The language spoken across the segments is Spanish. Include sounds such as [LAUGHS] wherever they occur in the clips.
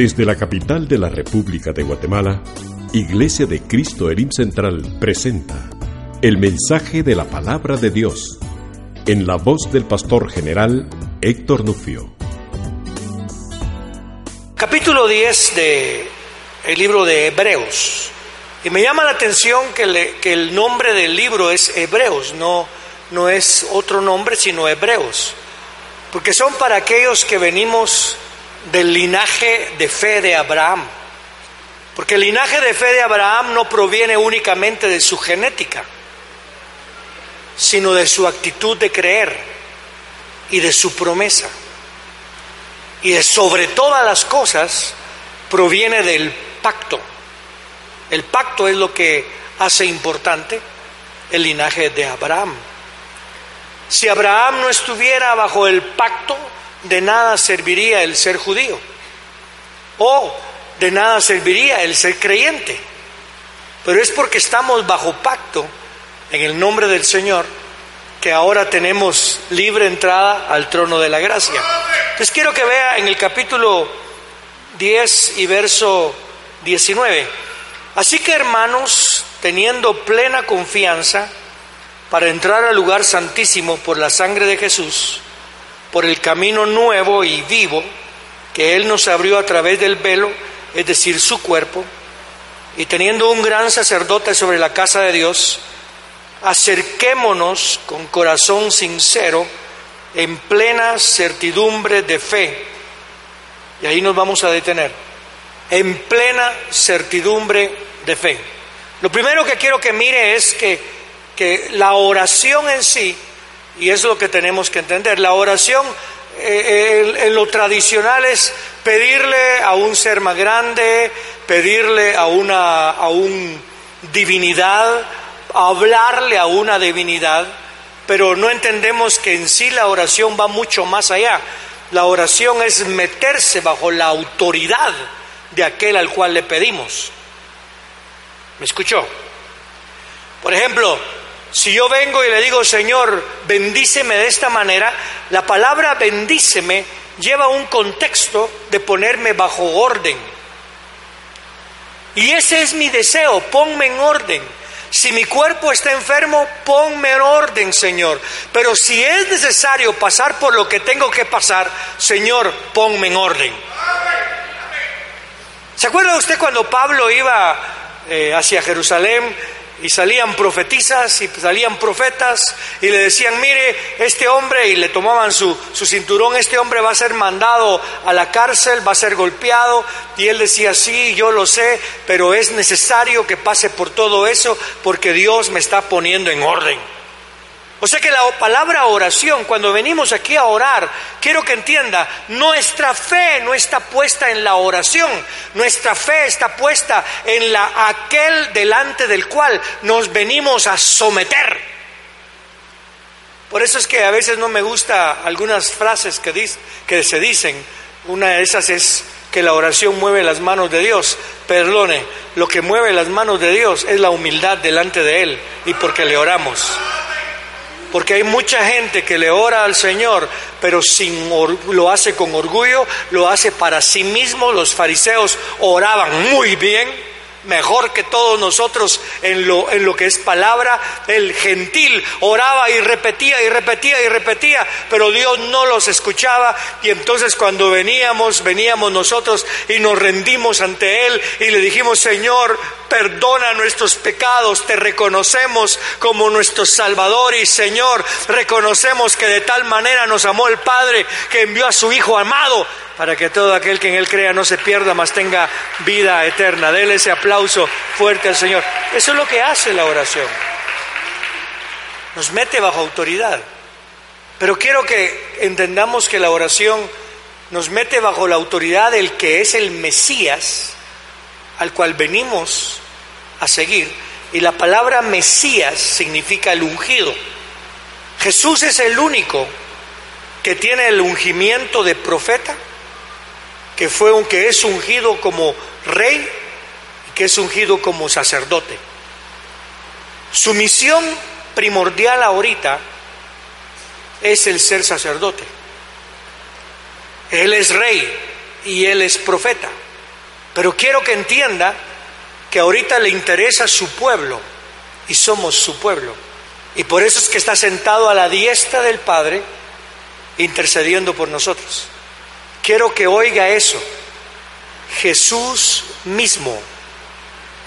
Desde la capital de la República de Guatemala, Iglesia de Cristo Elim Central presenta el mensaje de la palabra de Dios en la voz del pastor general Héctor Nufio. Capítulo 10 de el libro de Hebreos. Y me llama la atención que, que el nombre del libro es Hebreos, no, no es otro nombre, sino Hebreos. Porque son para aquellos que venimos del linaje de fe de Abraham. Porque el linaje de fe de Abraham no proviene únicamente de su genética, sino de su actitud de creer y de su promesa. Y de sobre todas las cosas proviene del pacto. El pacto es lo que hace importante el linaje de Abraham. Si Abraham no estuviera bajo el pacto, de nada serviría el ser judío. O de nada serviría el ser creyente. Pero es porque estamos bajo pacto en el nombre del Señor que ahora tenemos libre entrada al trono de la gracia. Entonces quiero que vea en el capítulo 10 y verso 19. Así que hermanos, teniendo plena confianza para entrar al lugar santísimo por la sangre de Jesús, por el camino nuevo y vivo que Él nos abrió a través del velo, es decir, su cuerpo, y teniendo un gran sacerdote sobre la casa de Dios, acerquémonos con corazón sincero, en plena certidumbre de fe. Y ahí nos vamos a detener. En plena certidumbre de fe. Lo primero que quiero que mire es que, que la oración en sí, y es lo que tenemos que entender, la oración eh, en, en lo tradicional es pedirle a un ser más grande, pedirle a una a un divinidad, hablarle a una divinidad, pero no entendemos que en sí la oración va mucho más allá. La oración es meterse bajo la autoridad de aquel al cual le pedimos. ¿Me escuchó? Por ejemplo, si yo vengo y le digo, Señor, bendíceme de esta manera, la palabra bendíceme lleva un contexto de ponerme bajo orden. Y ese es mi deseo, ponme en orden. Si mi cuerpo está enfermo, ponme en orden, Señor. Pero si es necesario pasar por lo que tengo que pasar, Señor, ponme en orden. ¿Se acuerda usted cuando Pablo iba eh, hacia Jerusalén y salían profetizas y salían profetas y le decían, mire, este hombre, y le tomaban su, su cinturón, este hombre va a ser mandado a la cárcel, va a ser golpeado, y él decía, sí, yo lo sé, pero es necesario que pase por todo eso porque Dios me está poniendo en orden. O sea que la palabra oración, cuando venimos aquí a orar, quiero que entienda, nuestra fe no está puesta en la oración, nuestra fe está puesta en la aquel delante del cual nos venimos a someter. Por eso es que a veces no me gusta algunas frases que, que se dicen. Una de esas es que la oración mueve las manos de Dios. Perdone, lo que mueve las manos de Dios es la humildad delante de Él y porque le oramos. Porque hay mucha gente que le ora al Señor, pero sin lo hace con orgullo, lo hace para sí mismo. Los fariseos oraban muy bien, mejor que todos nosotros en lo, en lo que es palabra. El gentil oraba y repetía y repetía y repetía, pero Dios no los escuchaba. Y entonces cuando veníamos, veníamos nosotros y nos rendimos ante Él y le dijimos, Señor, perdona nuestros pecados, te reconocemos como nuestro Salvador y Señor, reconocemos que de tal manera nos amó el Padre que envió a su Hijo amado para que todo aquel que en Él crea no se pierda, mas tenga vida eterna. Dele ese aplauso fuerte al Señor. Eso es lo que hace la oración. Nos mete bajo autoridad. Pero quiero que entendamos que la oración nos mete bajo la autoridad del que es el Mesías, al cual venimos a seguir. Y la palabra Mesías significa el ungido. Jesús es el único que tiene el ungimiento de profeta, que fue un que es ungido como rey que es ungido como sacerdote. Su misión primordial ahorita es el ser sacerdote. Él es rey y él es profeta. Pero quiero que entienda que ahorita le interesa su pueblo y somos su pueblo. Y por eso es que está sentado a la diestra del Padre intercediendo por nosotros. Quiero que oiga eso. Jesús mismo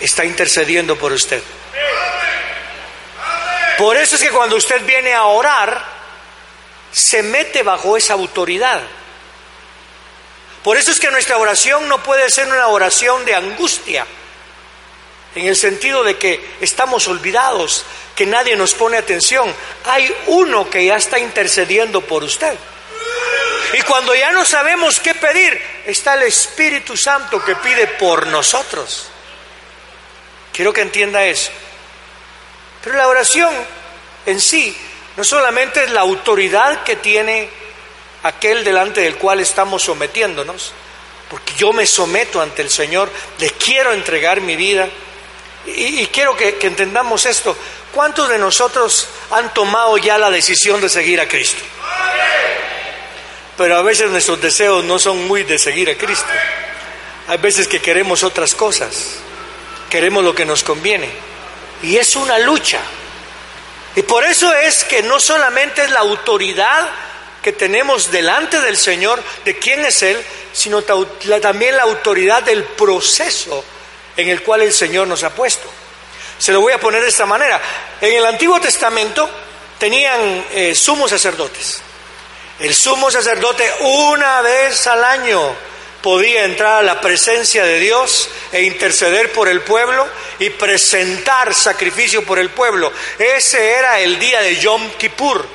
está intercediendo por usted. Por eso es que cuando usted viene a orar, se mete bajo esa autoridad. Por eso es que nuestra oración no puede ser una oración de angustia, en el sentido de que estamos olvidados, que nadie nos pone atención. Hay uno que ya está intercediendo por usted. Y cuando ya no sabemos qué pedir, está el Espíritu Santo que pide por nosotros. Quiero que entienda eso. Pero la oración en sí no solamente es la autoridad que tiene aquel delante del cual estamos sometiéndonos, porque yo me someto ante el Señor, le quiero entregar mi vida. Y, quiero que, entendamos esto. ¿Cuántos de nosotros han tomado ya la decisión de seguir a Cristo? Pero a veces nuestros deseos no son muy de seguir a Cristo. Hay veces que queremos otras cosas, queremos lo que nos conviene. Y es una lucha. Y por eso es que no solamente es la autoridad que tenemos delante del Señor, de quién es Él, sino también la autoridad del proceso en el cual el Señor nos ha puesto. Se lo voy a poner de esta manera. En el Antiguo Testamento tenían eh, sumos sacerdotes. El sumo sacerdote una vez al año podía entrar a la presencia de Dios e interceder por el pueblo y presentar sacrificio por el pueblo. Ese era el día de Yom Kippur.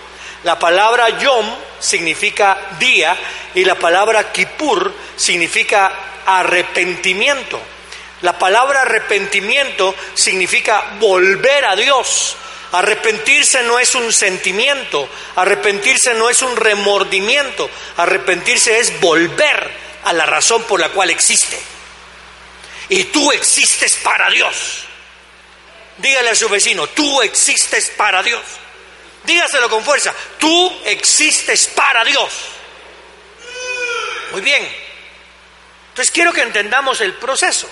La palabra Yom significa día y la palabra Kippur significa arrepentimiento. La palabra arrepentimiento significa volver a Dios. Arrepentirse no es un sentimiento, arrepentirse no es un remordimiento, arrepentirse es volver a la razón por la cual existe. Y tú existes para Dios. Dígale a su vecino, tú existes para Dios. Dígaselo con fuerza, tú existes para Dios. Muy bien. Entonces quiero que entendamos el proceso.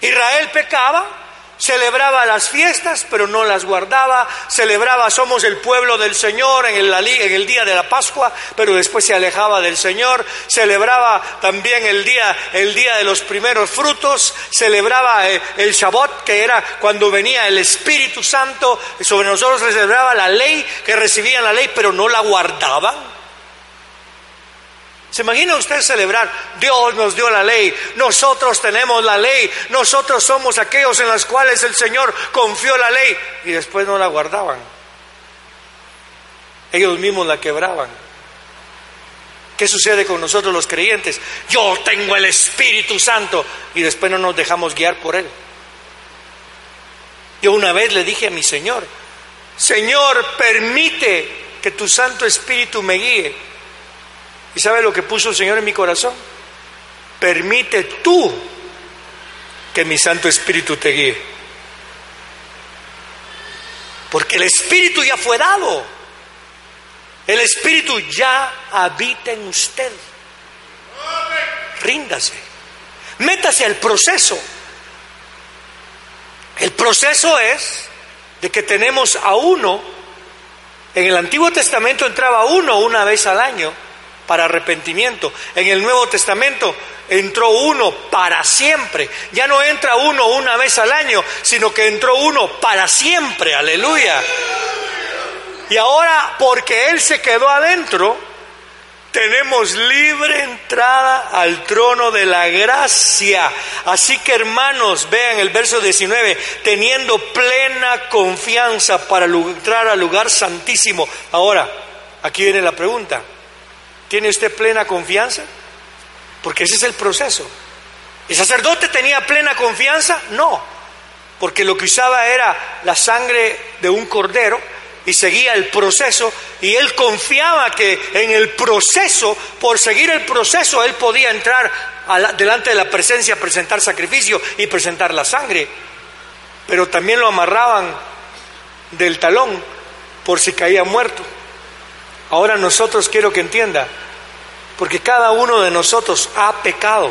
Israel pecaba, celebraba las fiestas, pero no las guardaba, celebraba, somos el pueblo del Señor en el, día de la Pascua, pero después se alejaba del Señor, celebraba también el día, el día de los primeros frutos, celebraba el, eh, el Shabbat, que era cuando venía el Espíritu Santo, sobre nosotros celebraba la ley, que recibían la ley, pero no la guardaban. ¿Se imagina usted celebrar? Dios nos dio la ley, nosotros tenemos la ley, nosotros somos aquellos en los cuales el Señor confió la ley y después no la guardaban. Ellos mismos la quebraban. ¿Qué sucede con nosotros los creyentes? Yo tengo el Espíritu Santo y después no nos dejamos guiar por Él. Yo una vez le dije a mi Señor, Señor, permite que tu Santo Espíritu me guíe. ¿Y sabe lo que puso el Señor en mi corazón? Permite tú que mi Santo Espíritu te guíe. Porque el Espíritu ya fue dado. El Espíritu ya habita en usted. Ríndase. Métase al proceso. El proceso es de que tenemos a uno, en el Antiguo Testamento entraba uno una vez al año, para arrepentimiento. En el Nuevo Testamento entró uno para siempre. Ya no entra uno una vez al año, sino que entró uno para siempre. Aleluya. Y ahora, porque Él se quedó adentro, tenemos libre entrada al trono de la gracia. Así que hermanos, vean el verso 19, teniendo plena confianza para entrar al lugar santísimo. Ahora, aquí viene la pregunta. ¿Tiene usted plena confianza? Porque ese es el proceso. ¿El sacerdote tenía plena confianza? No, porque lo que usaba era la sangre de un cordero y seguía el proceso y él confiaba que en el proceso, por seguir el proceso, él podía entrar delante de la presencia, presentar sacrificio y presentar la sangre. Pero también lo amarraban del talón por si caía muerto. Ahora nosotros quiero que entienda, porque cada uno de nosotros ha pecado.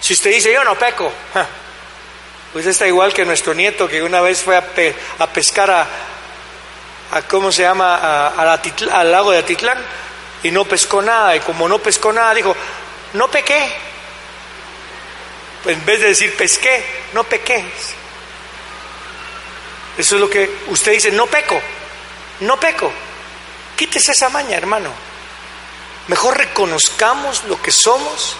Si usted dice, yo no peco, [LAUGHS] pues está igual que nuestro nieto que una vez fue a, pescar a, a, ¿cómo se llama?, al lago de Atitlán y no pescó nada. Y como no pescó nada, dijo, no pequé. Pues en vez de decir pesqué, no pequé. Eso es lo que usted dice, no peco, no peco. Quítese esa maña, hermano. Mejor reconozcamos lo que somos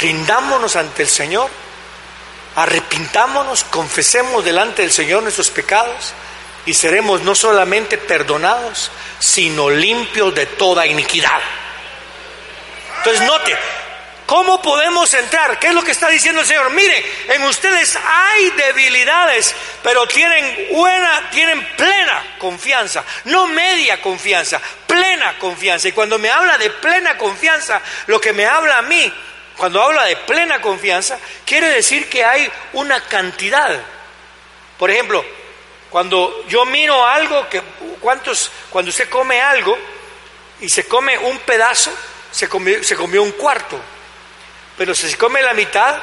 rindámonos ante el Señor, arrepintámonos, confesemos delante del Señor nuestros pecados y seremos no solamente perdonados, sino limpios de toda iniquidad. Entonces note, ¿cómo podemos entrar? ¿Qué es lo que está diciendo el Señor? Mire, en ustedes hay debilidades, pero tienen buena, tienen plena confianza, no media confianza, plena confianza. Y cuando me habla de plena confianza, lo que me habla a mí cuando habla de plena confianza, quiere decir que hay una cantidad. Por ejemplo, cuando yo miro algo, que, ¿cuántos, cuando usted come algo y se come un pedazo, se comió, se comió un cuarto. Pero si se come la mitad,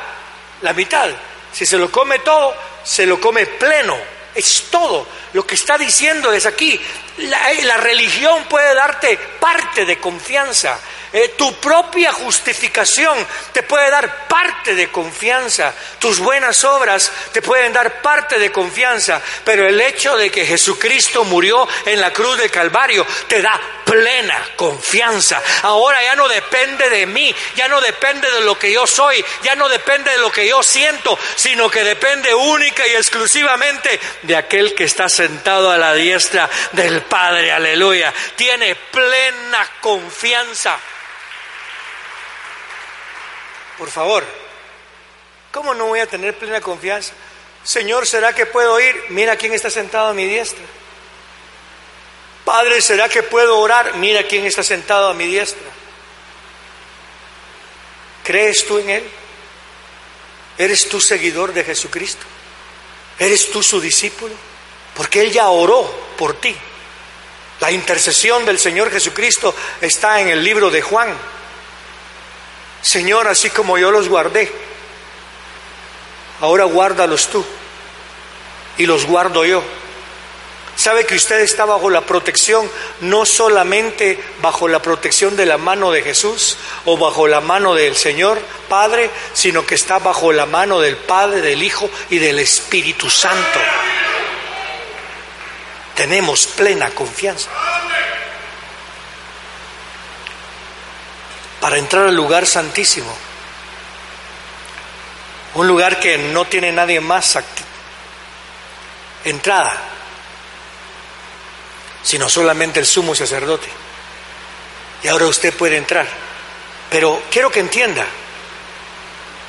la mitad. Si se lo come todo, se lo come pleno. Es todo. Lo que está diciendo es aquí. La, la religión puede darte parte de confianza eh, tu propia justificación te puede dar parte de confianza. Tus buenas obras te pueden dar parte de confianza. Pero el hecho de que Jesucristo murió en la cruz del Calvario te da plena confianza. Ahora ya no depende de mí, ya no depende de lo que yo soy, ya no depende de lo que yo siento, sino que depende única y exclusivamente de aquel que está sentado a la diestra del Padre. Aleluya. Tiene plena confianza. Por favor, ¿cómo no voy a tener plena confianza? Señor, ¿será que puedo ir? Mira quién está sentado a mi diestra. Padre, ¿será que puedo orar? Mira quién está sentado a mi diestra. ¿Crees tú en Él? ¿Eres tú seguidor de Jesucristo? ¿Eres tú su discípulo? Porque Él ya oró por ti. La intercesión del Señor Jesucristo está en el libro de Juan. Señor, así como yo los guardé, ahora guárdalos tú y los guardo yo. Sabe que usted está bajo la protección, no solamente bajo la protección de la mano de Jesús o bajo la mano del Señor Padre, sino que está bajo la mano del Padre, del Hijo y del Espíritu Santo. Tenemos plena confianza. para entrar al lugar santísimo. Un lugar que no tiene nadie más entrada, sino solamente el sumo sacerdote. Y ahora usted puede entrar. Pero quiero que entienda,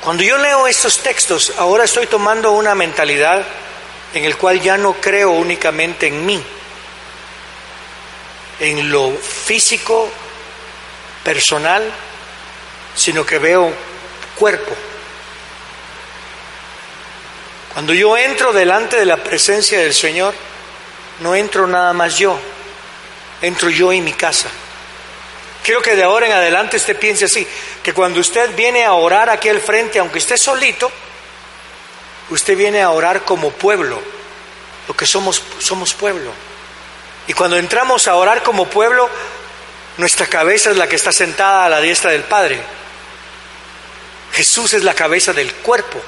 cuando yo leo estos textos, ahora estoy tomando una mentalidad en el cual ya no creo únicamente en mí, en lo físico, personal, sino que veo cuerpo. Cuando yo entro delante de la presencia del Señor, no entro nada más yo, entro yo y mi casa. Quiero que de ahora en adelante usted piense así, que cuando usted viene a orar aquí al frente, aunque esté solito, usted viene a orar como pueblo, lo que somos, somos pueblo. Y cuando entramos a orar como pueblo, nuestra cabeza es la que está sentada a la diestra del Padre. Jesús es la cabeza del cuerpo.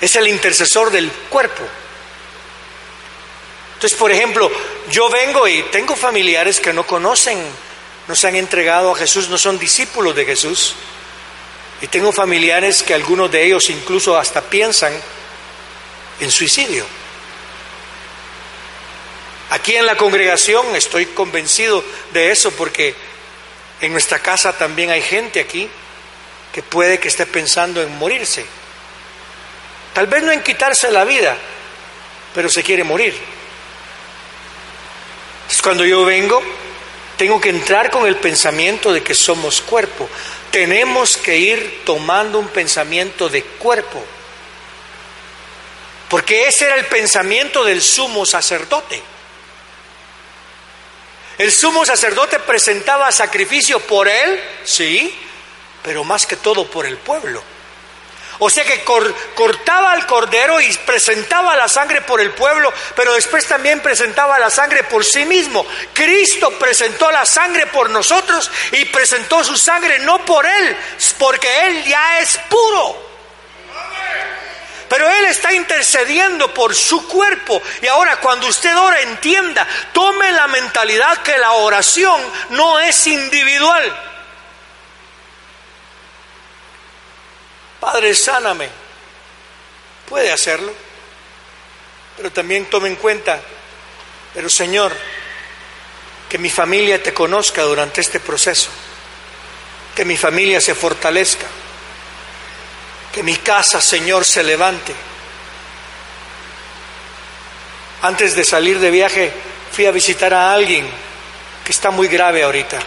Es el intercesor del cuerpo. Entonces, por ejemplo, yo vengo y tengo familiares que no conocen, no se han entregado a Jesús, no son discípulos de Jesús. Y tengo familiares que algunos de ellos incluso hasta piensan en suicidio. Aquí en la congregación estoy convencido de eso porque en nuestra casa también hay gente aquí que puede que esté pensando en morirse. Tal vez no en quitarse la vida, pero se quiere morir. Entonces cuando yo vengo, tengo que entrar con el pensamiento de que somos cuerpo. Tenemos que ir tomando un pensamiento de cuerpo. Porque ese era el pensamiento del sumo sacerdote. El sumo sacerdote presentaba sacrificio por él, sí, pero más que todo por el pueblo. O sea que cortaba al cordero y presentaba la sangre por el pueblo, pero después también presentaba la sangre por sí mismo. Cristo presentó la sangre por nosotros y presentó su sangre no por Él, porque Él ya es puro. Pero Él está intercediendo por su cuerpo. Y ahora cuando usted ora, entienda, tome la mentalidad que la oración no es individual. Padre, sáname. Puede hacerlo, pero también tome en cuenta, pero Señor, que mi familia te conozca durante este proceso, que mi familia se fortalezca, que mi casa, Señor, se levante. Antes de salir de viaje, fui a visitar a alguien que está muy grave ahorita,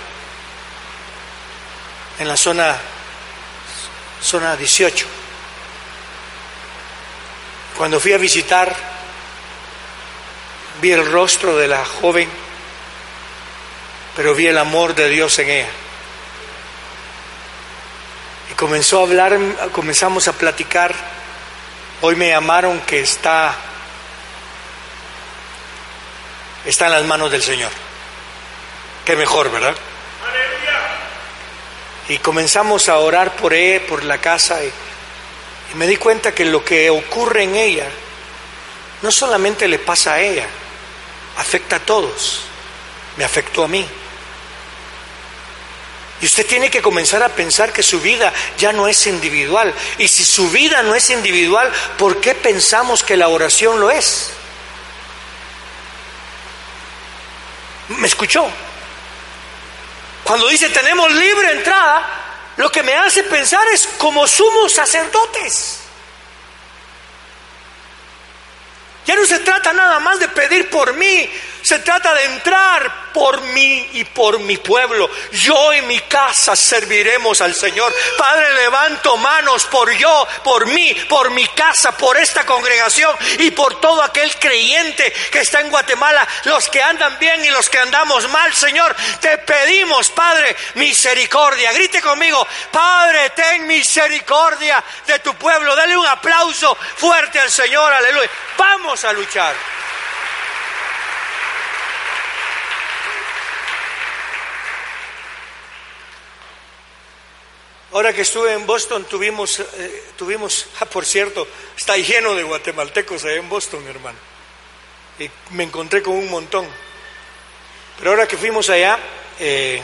en la zona zona 18. Cuando fui a visitar, vi el rostro de la joven, pero vi el amor de Dios en ella. Y comenzó a hablar, comenzamos a platicar. Hoy me llamaron que está está en las manos del Señor. Qué mejor, ¿verdad? Y comenzamos a orar por él, por la casa, y, me di cuenta que lo que ocurre en ella no solamente le pasa a ella, afecta a todos, me afectó a mí. Y usted tiene que comenzar a pensar que su vida ya no es individual. Y si su vida no es individual, ¿por qué pensamos que la oración lo es? ¿Me escuchó? Cuando dice tenemos libre entrada, lo que me hace pensar es como sumos sacerdotes. Ya no se trata nada más de pedir por mí, se trata de entrar por mí y por mi pueblo. Yo y mi casa serviremos al Señor. Padre, levanto manos por yo, por mí, por mi casa, por esta congregación y por todo aquel creyente que está en Guatemala, los que andan bien y los que andamos mal, Señor. Te pedimos, Padre, misericordia. Grite conmigo, Padre, ten misericordia de tu pueblo. Dale un aplauso fuerte al Señor, aleluya. Vamos a luchar. Ahora que estuve en Boston tuvimos, eh, tuvimos, [LAUGHS] ah, por cierto, está lleno de guatemaltecos allá en Boston, hermano. Y me encontré con un montón. Pero ahora que fuimos allá, eh,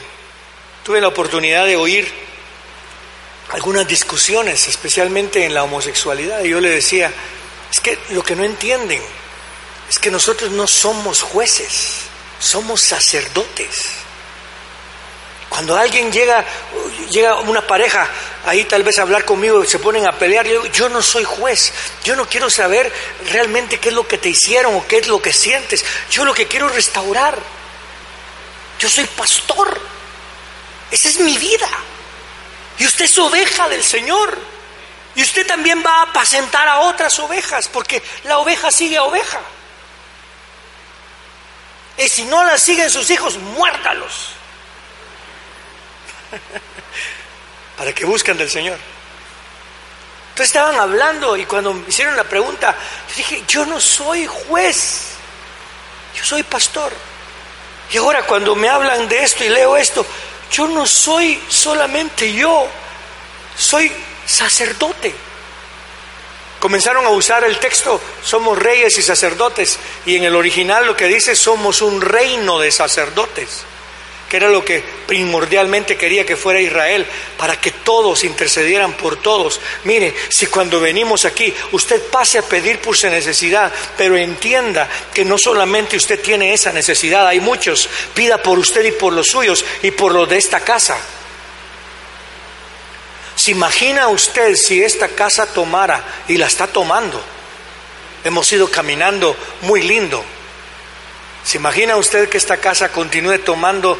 tuve la oportunidad de oír algunas discusiones, especialmente en la homosexualidad. Y yo le decía, es que lo que no entienden es que nosotros no somos jueces, somos sacerdotes. Cuando alguien llega, llega una pareja ahí tal vez a hablar conmigo, se ponen a pelear, yo, yo no soy juez, yo no quiero saber realmente qué es lo que te hicieron o qué es lo que sientes, yo lo que quiero es restaurar. Yo soy pastor, esa es mi vida. Y usted es oveja del Señor. Y usted también va a apacentar a otras ovejas, porque la oveja sigue a oveja. Y si no la siguen sus hijos, muérdalos. [LAUGHS] para que busquen del Señor. Entonces estaban hablando y cuando me hicieron la pregunta, yo dije, yo no soy juez, yo soy pastor. Y ahora cuando me hablan de esto y leo esto, yo no soy solamente yo, soy sacerdote. Comenzaron a usar el texto, somos reyes y sacerdotes, y en el original lo que dice, somos un reino de sacerdotes que era lo que primordialmente quería que fuera Israel, para que todos intercedieran por todos. Mire, si cuando venimos aquí usted pase a pedir por su necesidad, pero entienda que no solamente usted tiene esa necesidad, hay muchos, pida por usted y por los suyos y por los de esta casa. ¿Se imagina usted si esta casa tomara y la está tomando? Hemos ido caminando muy lindo ¿Se imagina usted que esta casa continúe tomando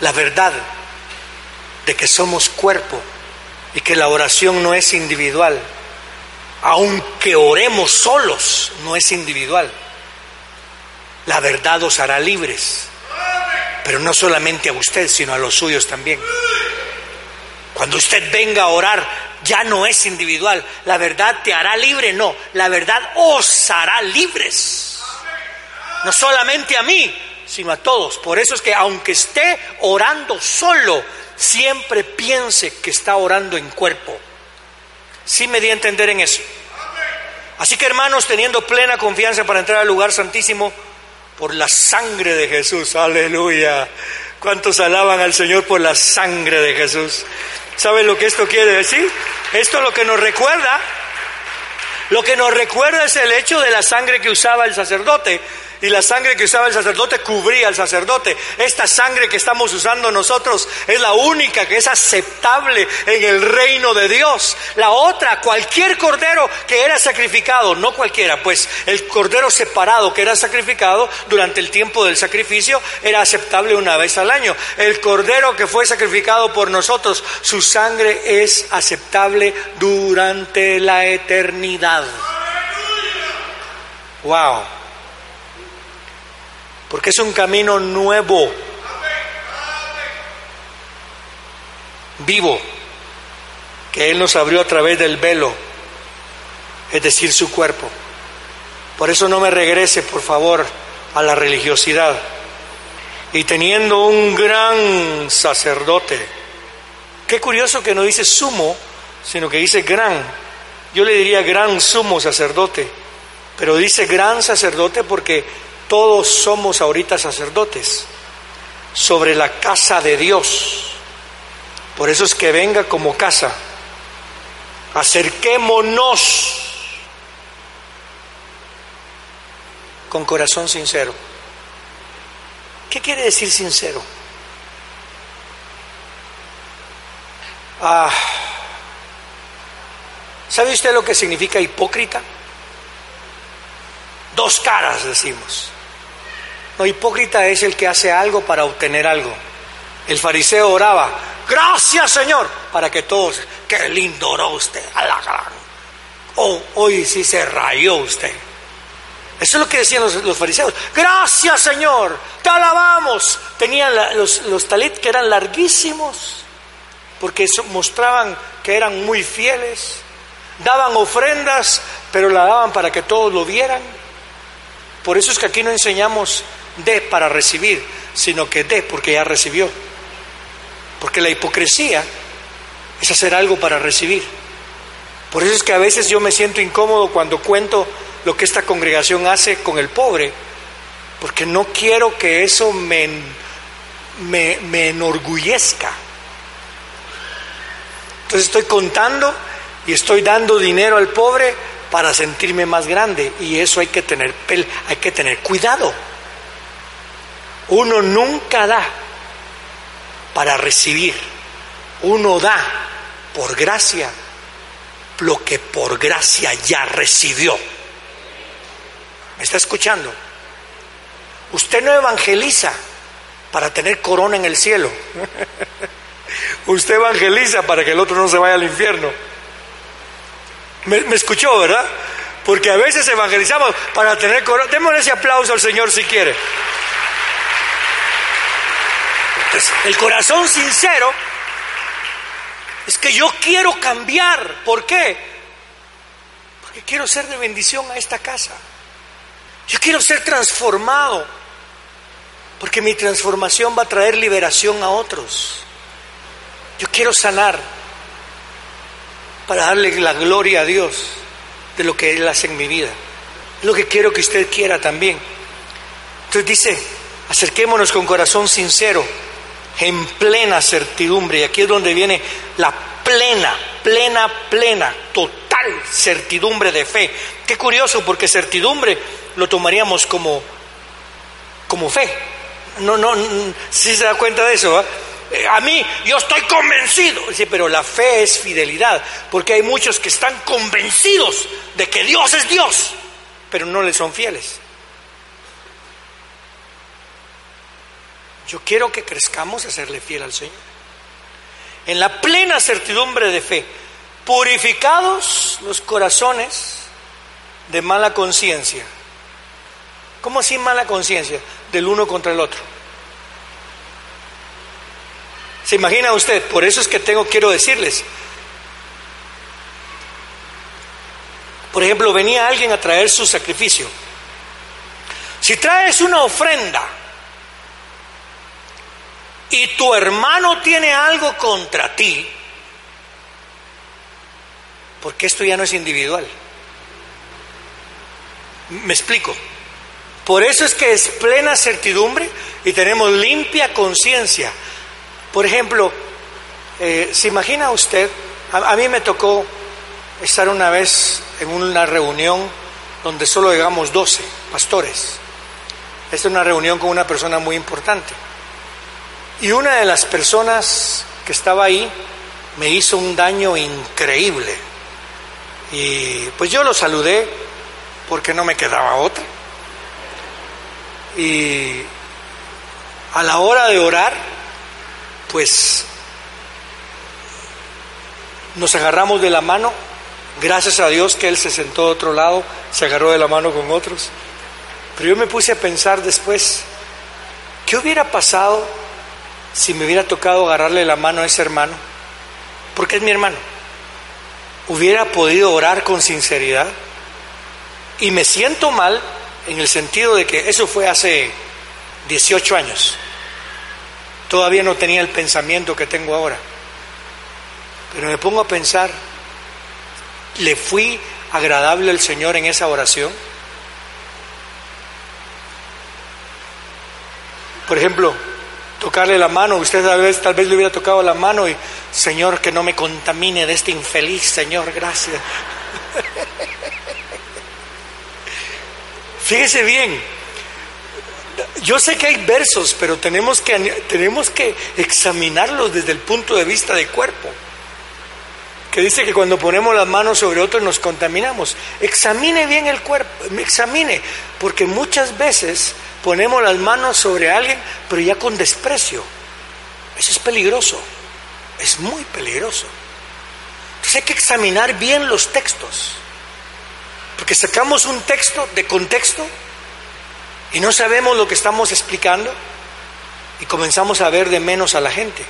la verdad de que somos cuerpo y que la oración no es individual? Aunque oremos solos, no es individual. La verdad os hará libres, pero no solamente a usted, sino a los suyos también. Cuando usted venga a orar, ya no es individual. La verdad te hará libre, no. La verdad os hará libres. No solamente a mí, sino a todos. Por eso es que aunque esté orando solo, siempre piense que está orando en cuerpo. Sí me di a entender en eso. Así que hermanos, teniendo plena confianza para entrar al lugar santísimo por la sangre de Jesús. Aleluya. ¿Cuántos alaban al Señor por la sangre de Jesús? ¿Saben lo que esto quiere decir? Esto lo que nos recuerda, lo que nos recuerda es el hecho de la sangre que usaba el sacerdote y la sangre que usaba el sacerdote cubría al sacerdote. Esta sangre que estamos usando nosotros es la única que es aceptable en el reino de Dios. La otra, cualquier cordero que era sacrificado, no cualquiera, pues el cordero separado que era sacrificado durante el tiempo del sacrificio era aceptable una vez al año. El cordero que fue sacrificado por nosotros, su sangre es aceptable durante la eternidad. Wow porque es un camino nuevo, vivo, que Él nos abrió a través del velo, es decir, su cuerpo. Por eso no me regrese, por favor, a la religiosidad. Y teniendo un gran sacerdote, qué curioso que no dice sumo, sino que dice gran. Yo le diría gran sumo sacerdote, pero dice gran sacerdote porque todos somos ahorita sacerdotes sobre la casa de Dios. Por eso es que venga como casa. Acerquémonos con corazón sincero. ¿Qué quiere decir sincero? Ah, ¿Sabe usted lo que significa hipócrita? Dos caras, decimos. No, hipócrita es el que hace algo para obtener algo. El fariseo oraba, gracias Señor, para que todos, qué lindo oró usted. Oh, hoy sí se rayó usted. Eso es lo que decían los, fariseos. Gracias Señor, te alabamos. Tenían los, talit que eran larguísimos, porque mostraban que eran muy fieles. Daban ofrendas, pero la daban para que todos lo vieran. Por eso es que aquí no enseñamos dé para recibir, sino que dé porque ya recibió. Porque la hipocresía es hacer algo para recibir. Por eso es que a veces yo me siento incómodo cuando cuento lo que esta congregación hace con el pobre, porque no quiero que eso me, me, me enorgullezca. Entonces estoy contando y estoy dando dinero al pobre para sentirme más grande y eso hay que tener, hay que tener cuidado. Uno nunca da para recibir, uno da por gracia lo que por gracia ya recibió. ¿Me está escuchando? Usted no evangeliza para tener corona en el cielo. [LAUGHS] Usted evangeliza para que el otro no se vaya al infierno. ¿Me, escuchó, verdad? Porque a veces evangelizamos para tener corona. Démosle ese aplauso al Señor si quiere el corazón sincero es que yo quiero cambiar. ¿Por qué? Porque quiero ser de bendición a esta casa. Yo quiero ser transformado. Porque mi transformación va a traer liberación a otros. Yo quiero sanar para darle la gloria a Dios de lo que Él hace en mi vida. Es lo que quiero que usted quiera también. Entonces dice, acerquémonos con corazón sincero en plena certidumbre. Y aquí es donde viene la plena, plena, plena, total certidumbre de fe. Qué curioso, porque certidumbre lo tomaríamos como, como fe. No, no, si se da cuenta de eso, eh, A mí, yo estoy convencido. Sí, pero la fe es fidelidad, porque hay muchos que están convencidos de que Dios es Dios, pero no le son fieles. Yo quiero que crezcamos a serle fiel al Señor. En la plena certidumbre de fe, purificados los corazones de mala conciencia. ¿Cómo así mala conciencia? Del uno contra el otro. ¿Se imagina usted? Por eso es que tengo, quiero decirles. Por ejemplo, venía alguien a traer su sacrificio. Si traes una ofrenda y tu hermano tiene algo contra ti, porque esto ya no es individual. Me explico. Por eso es que es plena certidumbre y tenemos limpia conciencia. Por ejemplo, eh, ¿se imagina usted? A, mí me tocó estar una vez en una reunión donde solo llegamos 12 pastores. Esta es una reunión con una persona muy importante. Y una de las personas que estaba ahí me hizo un daño increíble. Y pues yo lo saludé porque no me quedaba otra. Y a la hora de orar, pues nos agarramos de la mano, gracias a Dios que Él se sentó de otro lado, se agarró de la mano con otros. Pero yo me puse a pensar después, ¿qué hubiera pasado si me hubiera tocado agarrarle la mano a ese hermano? Porque es mi hermano. ¿Hubiera podido orar con sinceridad? Y me siento mal en el sentido de que eso fue hace 18 años. Todavía no tenía el pensamiento que tengo ahora. Pero me pongo a pensar, ¿le fui agradable al Señor en esa oración? Por ejemplo, tocarle la mano, usted tal vez, tal vez le hubiera tocado la mano y, Señor, que no me contamine de este infeliz, Señor, gracias. [LAUGHS] Fíjese bien, yo sé que hay versos, pero tenemos que, tenemos que examinarlos desde el punto de vista del cuerpo. Que dice que cuando ponemos las manos sobre otros nos contaminamos. Examine bien el cuerpo, examine, porque muchas veces ponemos las manos sobre alguien, pero ya con desprecio. Eso es peligroso, es muy peligroso. Entonces hay que examinar bien los textos. Porque sacamos un texto de contexto y no sabemos lo que estamos explicando y comenzamos a ver de menos a la gente.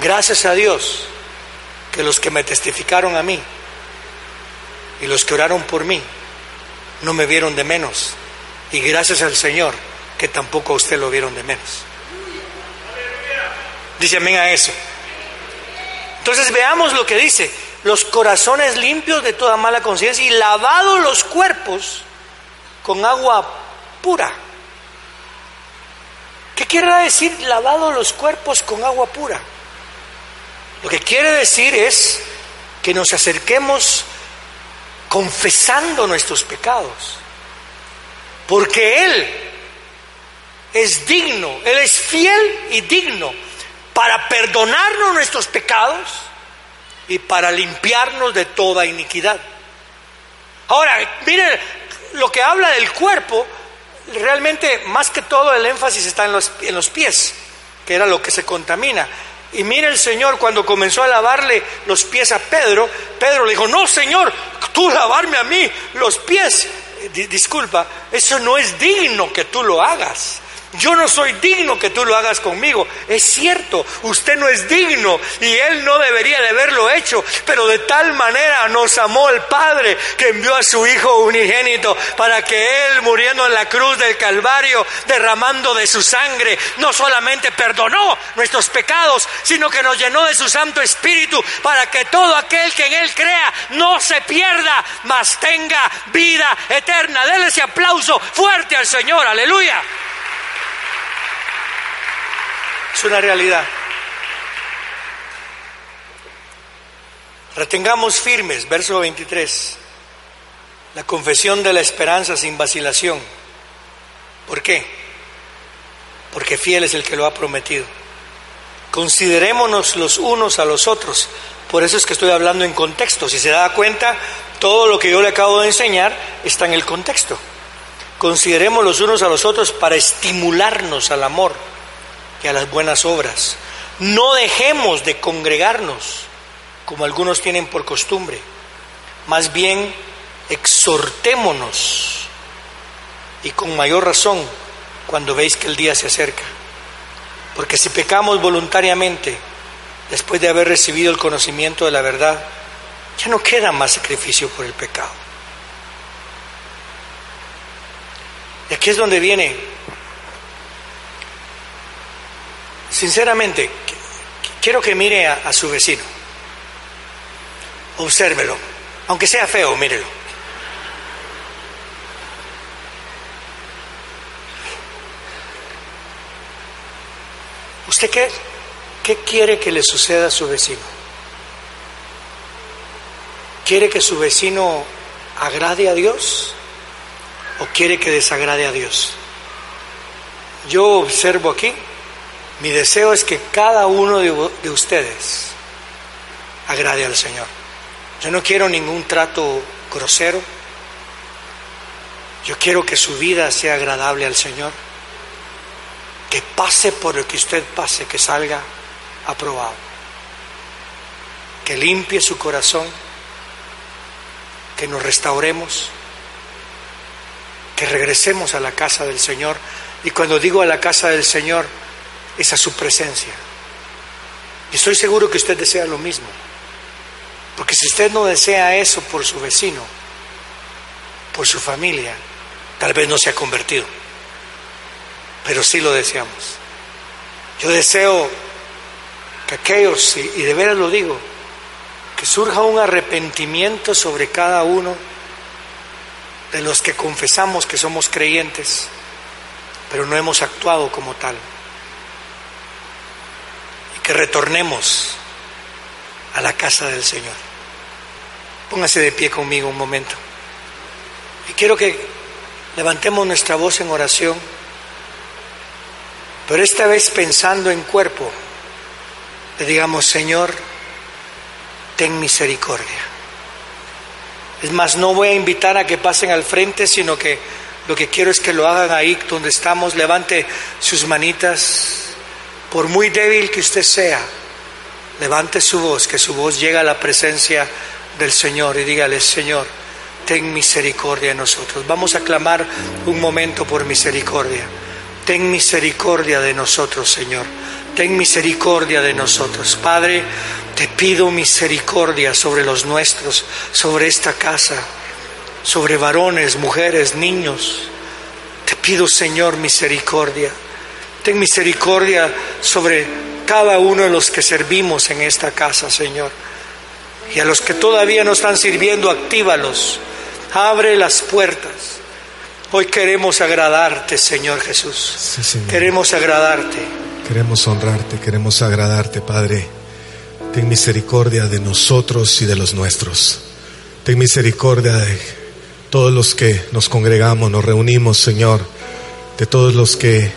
Gracias a Dios que los que me testificaron a mí y los que oraron por mí no me vieron de menos. Y gracias al Señor que tampoco a usted lo vieron de menos. Dice amén a eso. Entonces veamos lo que dice los corazones limpios de toda mala conciencia y lavados los cuerpos con agua pura. ¿Qué quiere decir lavado los cuerpos con agua pura? Lo que quiere decir es que nos acerquemos confesando nuestros pecados. Porque Él es digno, Él es fiel y digno para perdonarnos nuestros pecados y para limpiarnos de toda iniquidad. Ahora, miren, lo que habla del cuerpo, realmente más que todo el énfasis está en los, en los pies, que era lo que se contamina. Y mire el Señor cuando comenzó a lavarle los pies a Pedro, Pedro le dijo, no Señor, tú lavarme a mí los pies. Disculpa, eso no es digno que tú lo hagas. Yo no soy digno que tú lo hagas conmigo. Es cierto, usted no es digno y Él no debería de haberlo hecho, pero de tal manera nos amó el Padre que envió a su Hijo unigénito para que Él, muriendo en la cruz del Calvario, derramando de su sangre, no solamente perdonó nuestros pecados, sino que nos llenó de su Santo Espíritu para que todo aquel que en Él crea no se pierda, mas tenga vida eterna. Denle ese aplauso fuerte al Señor, aleluya. Es una realidad. Retengamos firmes, verso 23, la confesión de la esperanza sin vacilación. ¿Por qué? Porque fiel es el que lo ha prometido. Considerémonos los unos a los otros. Por eso es que estoy hablando en contexto. Si se da cuenta, todo lo que yo le acabo de enseñar está en el contexto. Consideremos los unos a los otros para estimularnos al amor y a las buenas obras. No dejemos de congregarnos como algunos tienen por costumbre. Más bien, exhortémonos y con mayor razón cuando veis que el día se acerca. Porque si pecamos voluntariamente, después de haber recibido el conocimiento de la verdad, ya no queda más sacrificio por el pecado. Y aquí es donde viene, sinceramente, quiero que mire a, su vecino, obsérvelo, aunque sea feo, mírelo. ¿Usted qué, qué quiere que le suceda a su vecino? ¿Quiere que su vecino agrade a Dios o quiere que desagrade a Dios? Yo observo aquí, mi deseo es que cada uno de, ustedes agrade al Señor. Yo no quiero ningún trato grosero. Yo quiero que su vida sea agradable al Señor. Que pase por lo que usted pase, que salga aprobado. Que limpie su corazón que nos restauremos, que regresemos a la casa del Señor. Y cuando digo a la casa del Señor, es a su presencia. Y estoy seguro que usted desea lo mismo. Porque si usted no desea eso por su vecino, por su familia, tal vez no se ha convertido. Pero sí lo deseamos. Yo deseo que aquellos, y de veras lo digo, que surja un arrepentimiento sobre cada uno de los que confesamos que somos creyentes, pero no hemos actuado como tal. Que retornemos a la casa del Señor. Póngase de pie conmigo un momento. Y quiero que levantemos nuestra voz en oración, pero esta vez pensando en cuerpo, le digamos, Señor, ten misericordia. Es más, no voy a invitar a que pasen al frente, sino que lo que quiero es que lo hagan ahí donde estamos. Levante sus manitas, por muy débil que usted sea, levante su voz, que su voz llegue a la presencia del Señor y dígale, Señor, ten misericordia de nosotros. Vamos a clamar un momento por misericordia. Ten misericordia de nosotros, Señor. Ten misericordia de nosotros. Padre, te pido misericordia sobre los nuestros, sobre esta casa, sobre varones, mujeres, niños. Te pido, Señor, misericordia. Ten misericordia sobre cada uno de los que servimos en esta casa, Señor. Y a los que todavía no están sirviendo, actívalos. Abre las puertas. Hoy queremos agradarte, Señor Jesús. Queremos agradarte. Queremos honrarte, queremos agradarte, Padre. Ten misericordia de nosotros y de los nuestros. Ten misericordia de todos los que nos congregamos, nos reunimos, Señor, de todos los que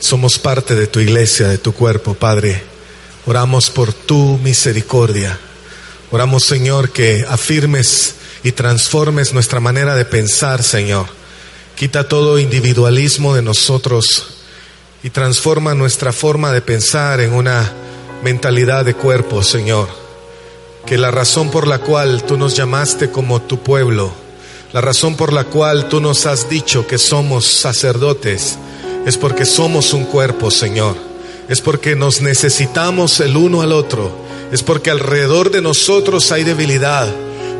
somos parte de tu iglesia, de tu cuerpo, Padre. Oramos por tu misericordia. Oramos, Señor, que afirmes y transformes nuestra manera de pensar, Señor. Quita todo individualismo de nosotros y transforma nuestra forma de pensar en una mentalidad de cuerpo, Señor. Que la razón por la cual tú nos llamaste como tu pueblo, la razón por la cual tú nos has dicho que somos sacerdotes, es porque somos un cuerpo, Señor. Es porque nos necesitamos el uno al otro. Es porque alrededor de nosotros hay debilidad.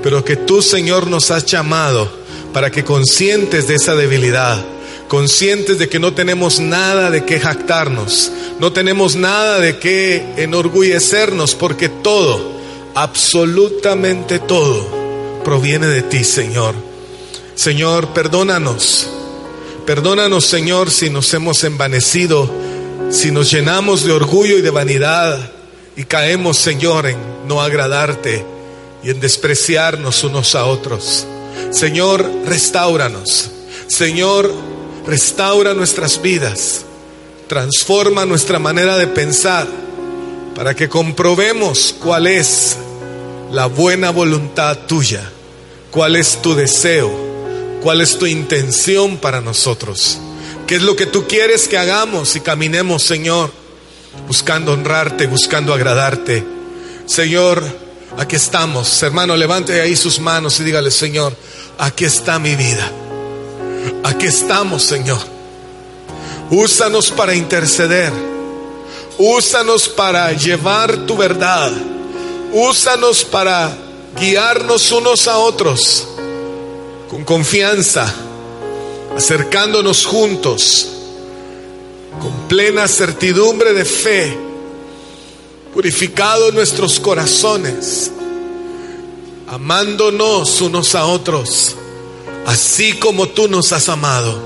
Pero que tú, Señor, nos has llamado para que conscientes de esa debilidad, conscientes de que no tenemos nada de qué jactarnos, no tenemos nada de qué enorgullecernos, porque todo, absolutamente todo, proviene de ti, Señor. Señor, perdónanos. Perdónanos, Señor, si nos hemos envanecido, si nos llenamos de orgullo y de vanidad y caemos, Señor, en no agradarte y en despreciarnos unos a otros. Señor, restauranos. Señor, restaura nuestras vidas, transforma nuestra manera de pensar para que comprobemos cuál es la buena voluntad tuya, cuál es tu deseo, cuál es tu intención para nosotros, qué es lo que tú quieres que hagamos y caminemos, Señor, buscando honrarte, buscando agradarte. Señor, aquí estamos. Hermano, levante ahí sus manos y dígale, Señor, aquí está mi vida. Aquí estamos, Señor. Úsanos para interceder. Úsanos para llevar tu verdad. Úsanos para guiarnos unos a otros con confianza, acercándonos juntos, con plena certidumbre de fe, purificados nuestros corazones, amándonos unos a otros, así como tú nos has amado,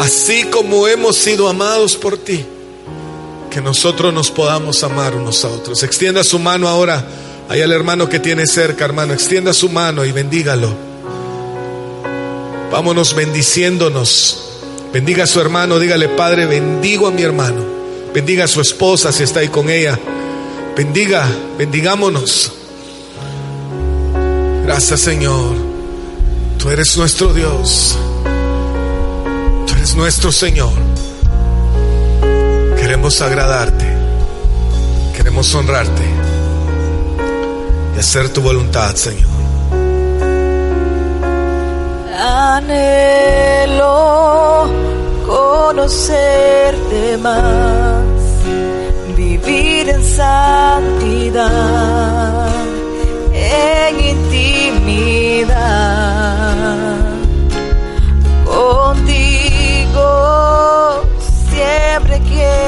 así como hemos sido amados por ti que nosotros nos podamos amar unos a otros. Extienda su mano ahora ahí al hermano que tiene cerca, hermano. Extienda su mano y bendígalo. Vámonos bendiciéndonos. Bendiga a su hermano, dígale, Padre, bendigo a mi hermano. Bendiga a su esposa si está ahí con ella. Bendiga, bendigámonos. Gracias Señor. Tú eres nuestro Dios. Tú eres nuestro Señor. Queremos agradarte, queremos honrarte y hacer tu voluntad, Señor. Anhelo conocerte más, vivir en santidad, en intimidad. Contigo siempre quiero